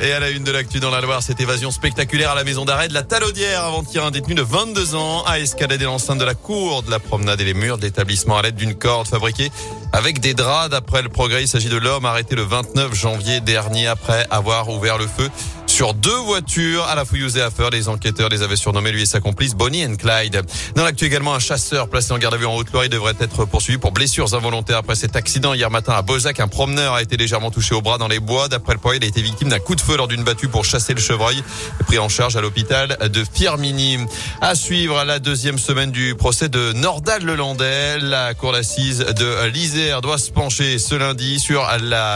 Et à la une de l'actu dans la Loire, cette évasion spectaculaire à la maison d'arrêt de la Talaudière avant-hier. Un détenu de 22 ans a escaladé l'enceinte de la cour de la promenade et les murs de l'établissement à l'aide d'une corde fabriquée avec des draps. D'après le progrès, il s'agit de l'homme arrêté le 29 janvier dernier après avoir ouvert le feu sur deux voitures à la fouille aux affaires. Les enquêteurs les avaient surnommés lui et sa complice Bonnie and Clyde. Dans l'actu également, un chasseur placé en garde à vue en Haute-Loire devrait être poursuivi pour blessures involontaires après cet accident hier matin à Bozac. Un promeneur a été légèrement touché au bras dans les bois. D'après le point, il a été victime d'un coup de feu lors d'une battue pour chasser le chevreuil. Pris en charge à l'hôpital de Firmini. À suivre la deuxième semaine du procès de Nordal-Lelandais. La cour d'assises de l'Isère doit se pencher ce lundi sur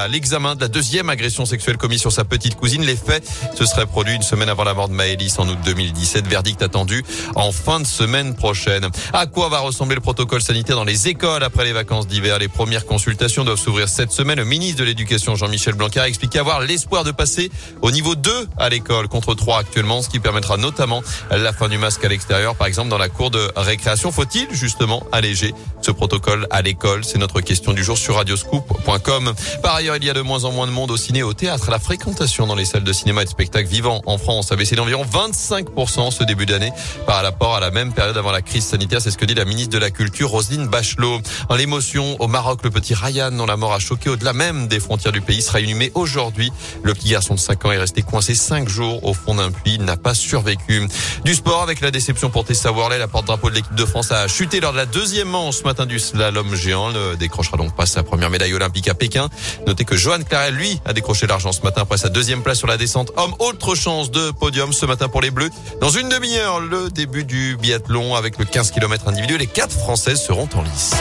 l'examen de la deuxième agression sexuelle commise sur sa petite cousine. Les faits ce serait produit une semaine avant la mort de Maëlys en août 2017. Verdict attendu en fin de semaine prochaine. À quoi va ressembler le protocole sanitaire dans les écoles après les vacances d'hiver? Les premières consultations doivent s'ouvrir cette semaine. Le ministre de l'Éducation Jean-Michel Blanquer a expliqué avoir l'espoir de passer au niveau 2 à l'école contre 3 actuellement, ce qui permettra notamment la fin du masque à l'extérieur, par exemple dans la cour de récréation. Faut-il justement alléger ce protocole à l'école? C'est notre question du jour sur radioscoop.com. Par ailleurs, il y a de moins en moins de monde au ciné, au théâtre. La fréquentation dans les salles de cinéma de spectacle vivant en France a baissé d'environ 25% ce début d'année par rapport à la même période avant la crise sanitaire. C'est ce que dit la ministre de la Culture, Roselyne Bachelot. En l'émotion au Maroc, le petit Ryan, dont la mort a choqué au-delà même des frontières du pays, sera inhumé aujourd'hui. Le petit garçon de 5 ans est resté coincé 5 jours au fond d'un puits. Il n'a pas survécu. Du sport avec la déception pour Tessa Worley. La porte-drapeau de l'équipe de France a chuté lors de la deuxième manche ce matin du slalom géant. Le décrochera donc pas sa première médaille olympique à Pékin. Notez que Johan Clarel, lui, a décroché l'argent ce matin après sa deuxième place sur la descente Autre chance de podium ce matin pour les Bleus. Dans une demi-heure, le début du biathlon avec le 15 km individuel. Les quatre Françaises seront en lice.